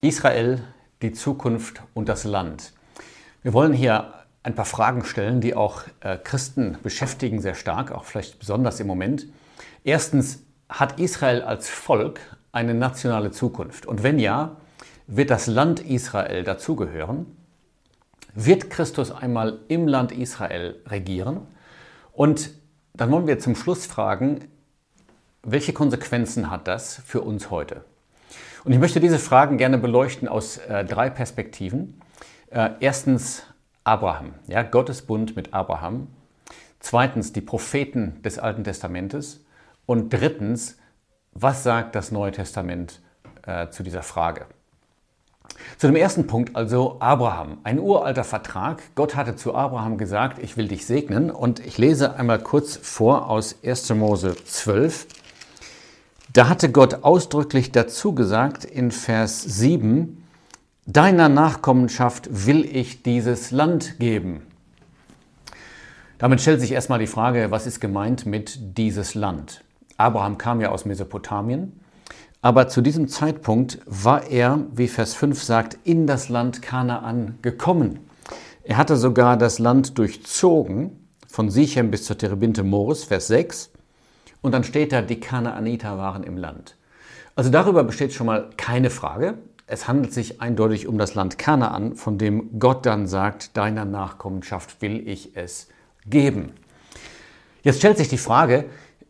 Israel, die Zukunft und das Land. Wir wollen hier ein paar Fragen stellen, die auch äh, Christen beschäftigen, sehr stark, auch vielleicht besonders im Moment. Erstens, hat Israel als Volk eine nationale Zukunft? Und wenn ja, wird das Land Israel dazugehören? Wird Christus einmal im Land Israel regieren? Und dann wollen wir zum Schluss fragen, welche Konsequenzen hat das für uns heute? Und ich möchte diese Fragen gerne beleuchten aus äh, drei Perspektiven. Äh, erstens Abraham, ja, Gottes Bund mit Abraham. Zweitens die Propheten des Alten Testamentes. Und drittens, was sagt das Neue Testament äh, zu dieser Frage? Zu dem ersten Punkt, also Abraham, ein uralter Vertrag. Gott hatte zu Abraham gesagt, ich will dich segnen. Und ich lese einmal kurz vor aus 1. Mose 12. Da hatte Gott ausdrücklich dazu gesagt in Vers 7, Deiner Nachkommenschaft will ich dieses Land geben. Damit stellt sich erstmal die Frage, was ist gemeint mit dieses Land? Abraham kam ja aus Mesopotamien, aber zu diesem Zeitpunkt war er, wie Vers 5 sagt, in das Land Kanaan gekommen. Er hatte sogar das Land durchzogen, von Sichem bis zur Terebinte Moris, Vers 6, und dann steht da, die Kanaaniter waren im Land. Also darüber besteht schon mal keine Frage. Es handelt sich eindeutig um das Land Kanaan, von dem Gott dann sagt, deiner Nachkommenschaft will ich es geben. Jetzt stellt sich die Frage,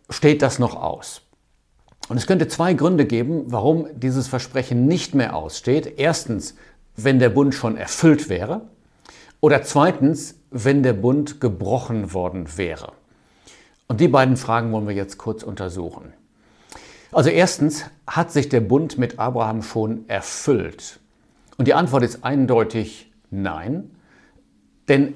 steht das noch aus? Und es könnte zwei Gründe geben, warum dieses Versprechen nicht mehr aussteht. Erstens, wenn der Bund schon erfüllt wäre. Oder zweitens, wenn der Bund gebrochen worden wäre. Und die beiden Fragen wollen wir jetzt kurz untersuchen. Also erstens, hat sich der Bund mit Abraham schon erfüllt? Und die Antwort ist eindeutig nein. Denn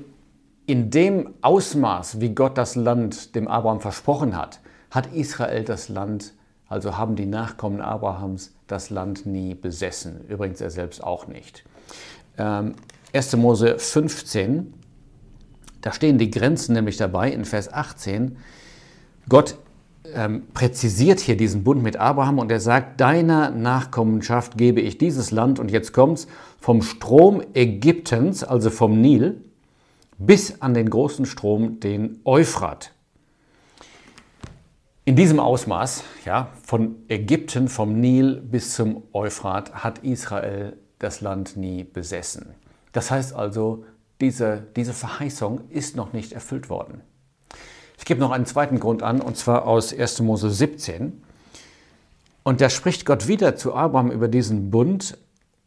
in dem Ausmaß, wie Gott das Land dem Abraham versprochen hat, hat Israel das Land, also haben die Nachkommen Abrahams das Land nie besessen. Übrigens er selbst auch nicht. Ähm, 1. Mose 15, da stehen die Grenzen nämlich dabei in Vers 18. Gott ähm, präzisiert hier diesen Bund mit Abraham und er sagt, deiner Nachkommenschaft gebe ich dieses Land und jetzt kommt's vom Strom Ägyptens, also vom Nil, bis an den großen Strom, den Euphrat. In diesem Ausmaß, ja, von Ägypten, vom Nil bis zum Euphrat, hat Israel das Land nie besessen. Das heißt also, diese, diese Verheißung ist noch nicht erfüllt worden. Ich gebe noch einen zweiten Grund an, und zwar aus 1. Mose 17. Und da spricht Gott wieder zu Abraham über diesen Bund,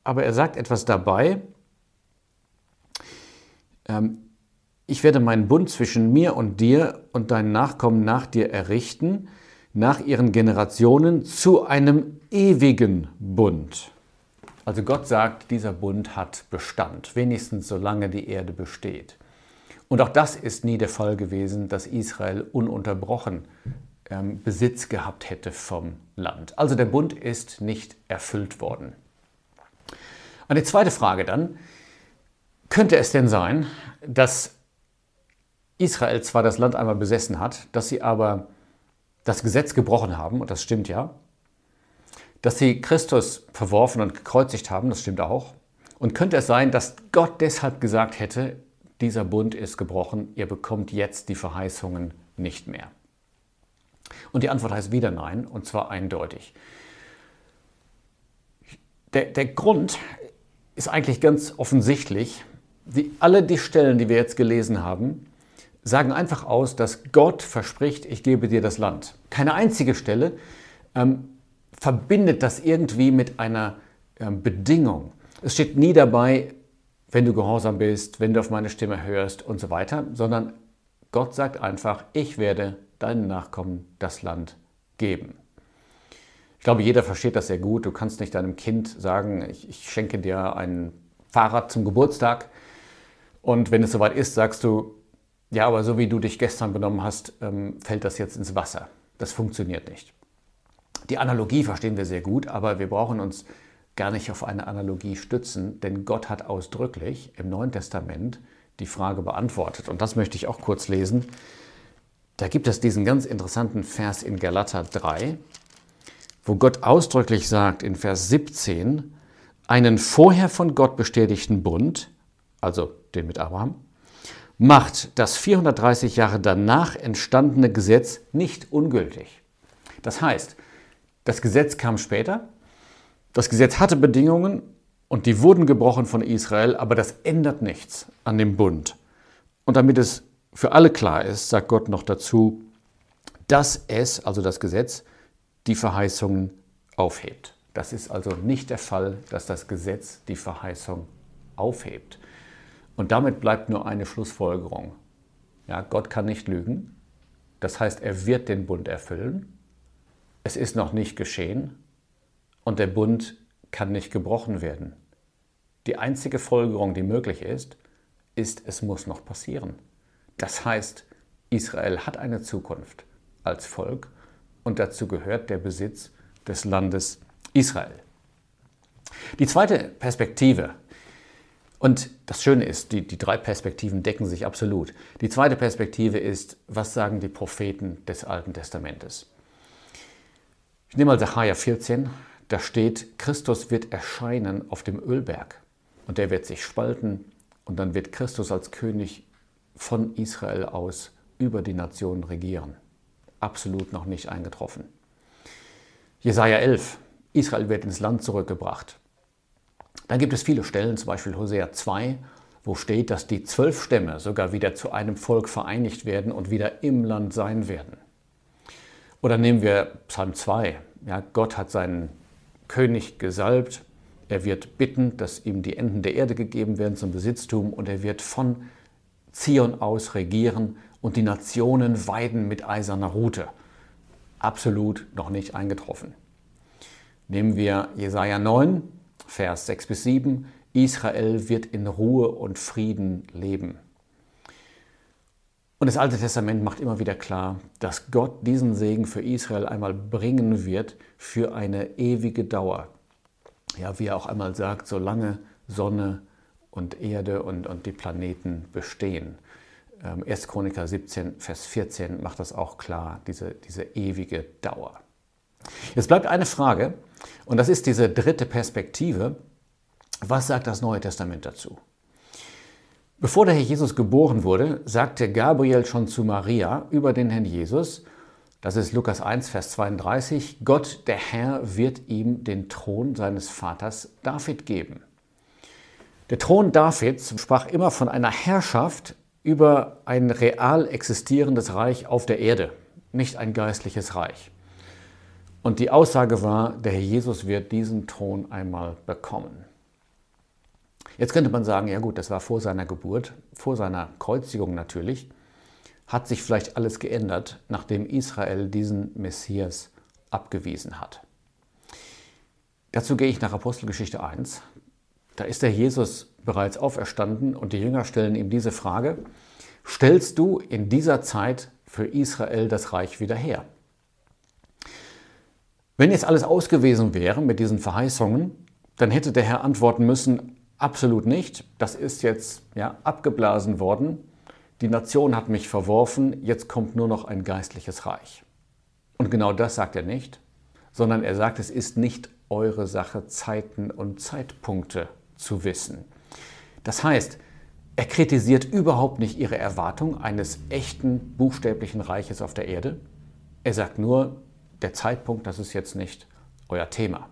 aber er sagt etwas dabei. Ähm, ich werde meinen Bund zwischen mir und dir und deinen Nachkommen nach dir errichten, nach ihren Generationen, zu einem ewigen Bund. Also Gott sagt, dieser Bund hat Bestand, wenigstens solange die Erde besteht. Und auch das ist nie der Fall gewesen, dass Israel ununterbrochen ähm, Besitz gehabt hätte vom Land. Also der Bund ist nicht erfüllt worden. Eine zweite Frage dann, könnte es denn sein, dass Israel zwar das Land einmal besessen hat, dass sie aber das Gesetz gebrochen haben, und das stimmt ja, dass sie Christus verworfen und gekreuzigt haben, das stimmt auch, und könnte es sein, dass Gott deshalb gesagt hätte, dieser Bund ist gebrochen, ihr bekommt jetzt die Verheißungen nicht mehr. Und die Antwort heißt wieder nein, und zwar eindeutig. Der, der Grund ist eigentlich ganz offensichtlich. Die, alle die Stellen, die wir jetzt gelesen haben, sagen einfach aus, dass Gott verspricht, ich gebe dir das Land. Keine einzige Stelle ähm, verbindet das irgendwie mit einer ähm, Bedingung. Es steht nie dabei, wenn du gehorsam bist, wenn du auf meine Stimme hörst und so weiter, sondern Gott sagt einfach, ich werde deinen Nachkommen das Land geben. Ich glaube, jeder versteht das sehr gut. Du kannst nicht deinem Kind sagen, ich, ich schenke dir ein Fahrrad zum Geburtstag. Und wenn es soweit ist, sagst du, ja, aber so wie du dich gestern benommen hast, ähm, fällt das jetzt ins Wasser. Das funktioniert nicht. Die Analogie verstehen wir sehr gut, aber wir brauchen uns gar nicht auf eine Analogie stützen, denn Gott hat ausdrücklich im Neuen Testament die Frage beantwortet. Und das möchte ich auch kurz lesen. Da gibt es diesen ganz interessanten Vers in Galater 3, wo Gott ausdrücklich sagt in Vers 17, einen vorher von Gott bestätigten Bund, also den mit Abraham, macht das 430 Jahre danach entstandene Gesetz nicht ungültig. Das heißt, das Gesetz kam später, das Gesetz hatte Bedingungen und die wurden gebrochen von Israel, aber das ändert nichts an dem Bund. Und damit es für alle klar ist, sagt Gott noch dazu, dass es, also das Gesetz, die Verheißungen aufhebt. Das ist also nicht der Fall, dass das Gesetz die Verheißung aufhebt. Und damit bleibt nur eine Schlussfolgerung. Ja, Gott kann nicht lügen. Das heißt, er wird den Bund erfüllen. Es ist noch nicht geschehen und der Bund kann nicht gebrochen werden. Die einzige Folgerung, die möglich ist, ist, es muss noch passieren. Das heißt, Israel hat eine Zukunft als Volk und dazu gehört der Besitz des Landes Israel. Die zweite Perspektive, und das Schöne ist, die, die drei Perspektiven decken sich absolut. Die zweite Perspektive ist, was sagen die Propheten des Alten Testamentes? Ich nehme mal Sacharja 14, da steht, Christus wird erscheinen auf dem Ölberg und der wird sich spalten und dann wird Christus als König von Israel aus über die Nationen regieren. Absolut noch nicht eingetroffen. Jesaja 11, Israel wird ins Land zurückgebracht. Dann gibt es viele Stellen, zum Beispiel Hosea 2, wo steht, dass die zwölf Stämme sogar wieder zu einem Volk vereinigt werden und wieder im Land sein werden. Oder nehmen wir Psalm 2. Ja, Gott hat seinen König gesalbt. Er wird bitten, dass ihm die Enden der Erde gegeben werden zum Besitztum und er wird von Zion aus regieren und die Nationen weiden mit eiserner Rute. Absolut noch nicht eingetroffen. Nehmen wir Jesaja 9, Vers 6 bis 7. Israel wird in Ruhe und Frieden leben. Und das Alte Testament macht immer wieder klar, dass Gott diesen Segen für Israel einmal bringen wird für eine ewige Dauer. Ja, wie er auch einmal sagt, solange Sonne und Erde und, und die Planeten bestehen. 1. Ähm, Chroniker 17, Vers 14 macht das auch klar, diese, diese ewige Dauer. Jetzt bleibt eine Frage, und das ist diese dritte Perspektive. Was sagt das Neue Testament dazu? Bevor der Herr Jesus geboren wurde, sagte Gabriel schon zu Maria über den Herrn Jesus, das ist Lukas 1, Vers 32, Gott, der Herr, wird ihm den Thron seines Vaters David geben. Der Thron Davids sprach immer von einer Herrschaft über ein real existierendes Reich auf der Erde, nicht ein geistliches Reich. Und die Aussage war, der Herr Jesus wird diesen Thron einmal bekommen. Jetzt könnte man sagen, ja gut, das war vor seiner Geburt, vor seiner Kreuzigung natürlich, hat sich vielleicht alles geändert, nachdem Israel diesen Messias abgewiesen hat. Dazu gehe ich nach Apostelgeschichte 1. Da ist der Jesus bereits auferstanden und die Jünger stellen ihm diese Frage, stellst du in dieser Zeit für Israel das Reich wieder her? Wenn jetzt alles ausgewiesen wäre mit diesen Verheißungen, dann hätte der Herr antworten müssen, absolut nicht, das ist jetzt ja, abgeblasen worden, die Nation hat mich verworfen, jetzt kommt nur noch ein geistliches Reich. Und genau das sagt er nicht, sondern er sagt, es ist nicht eure Sache, Zeiten und Zeitpunkte zu wissen. Das heißt, er kritisiert überhaupt nicht ihre Erwartung eines echten buchstäblichen Reiches auf der Erde. Er sagt nur, der Zeitpunkt, das ist jetzt nicht euer Thema.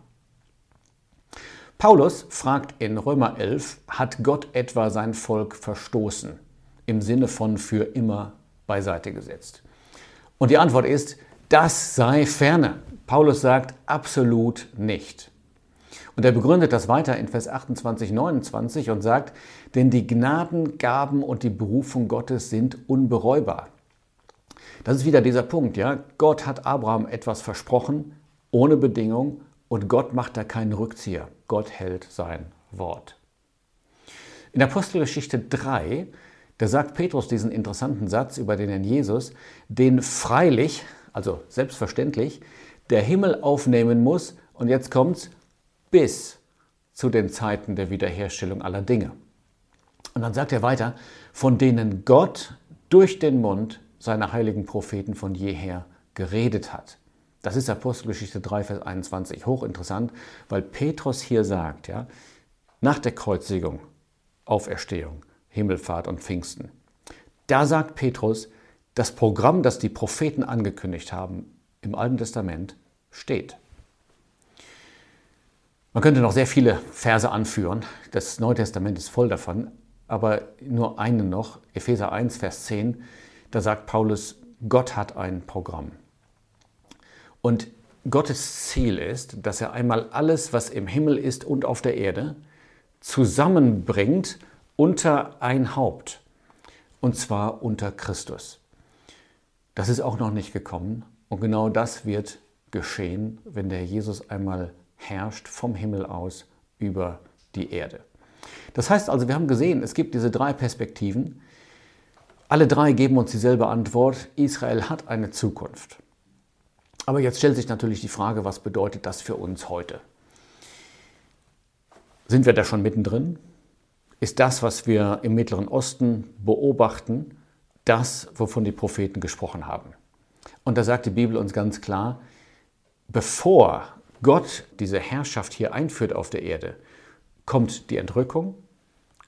Paulus fragt in Römer 11, hat Gott etwa sein Volk verstoßen? Im Sinne von für immer beiseite gesetzt. Und die Antwort ist, das sei ferne. Paulus sagt absolut nicht. Und er begründet das weiter in Vers 28, 29 und sagt, denn die Gnadengaben und die Berufung Gottes sind unbereubar. Das ist wieder dieser Punkt, ja. Gott hat Abraham etwas versprochen, ohne Bedingung, und Gott macht da keinen Rückzieher. Gott hält sein Wort. In Apostelgeschichte 3, da sagt Petrus diesen interessanten Satz über den Herrn Jesus, den freilich, also selbstverständlich, der Himmel aufnehmen muss, und jetzt kommt's, bis zu den Zeiten der Wiederherstellung aller Dinge. Und dann sagt er weiter, von denen Gott durch den Mund seine heiligen Propheten von jeher geredet hat. Das ist Apostelgeschichte 3, Vers 21. Hochinteressant, weil Petrus hier sagt, ja, nach der Kreuzigung, Auferstehung, Himmelfahrt und Pfingsten, da sagt Petrus, das Programm, das die Propheten angekündigt haben im Alten Testament, steht. Man könnte noch sehr viele Verse anführen. Das Neue Testament ist voll davon. Aber nur einen noch, Epheser 1, Vers 10, da sagt Paulus, Gott hat ein Programm. Und Gottes Ziel ist, dass er einmal alles, was im Himmel ist und auf der Erde, zusammenbringt unter ein Haupt. Und zwar unter Christus. Das ist auch noch nicht gekommen. Und genau das wird geschehen, wenn der Jesus einmal herrscht vom Himmel aus über die Erde. Das heißt also, wir haben gesehen, es gibt diese drei Perspektiven. Alle drei geben uns dieselbe Antwort. Israel hat eine Zukunft. Aber jetzt stellt sich natürlich die Frage, was bedeutet das für uns heute? Sind wir da schon mittendrin? Ist das, was wir im Mittleren Osten beobachten, das, wovon die Propheten gesprochen haben? Und da sagt die Bibel uns ganz klar, bevor Gott diese Herrschaft hier einführt auf der Erde, kommt die Entrückung,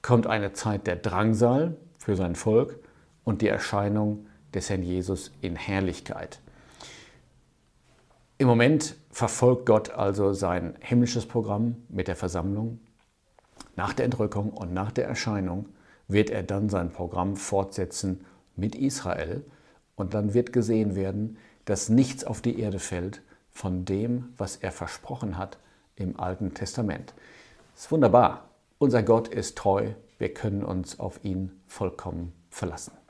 kommt eine Zeit der Drangsal für sein Volk und die Erscheinung des Herrn Jesus in Herrlichkeit. Im Moment verfolgt Gott also sein himmlisches Programm mit der Versammlung. Nach der Entrückung und nach der Erscheinung wird er dann sein Programm fortsetzen mit Israel und dann wird gesehen werden, dass nichts auf die Erde fällt, von dem, was er versprochen hat im Alten Testament. Das ist wunderbar. Unser Gott ist treu. Wir können uns auf ihn vollkommen verlassen.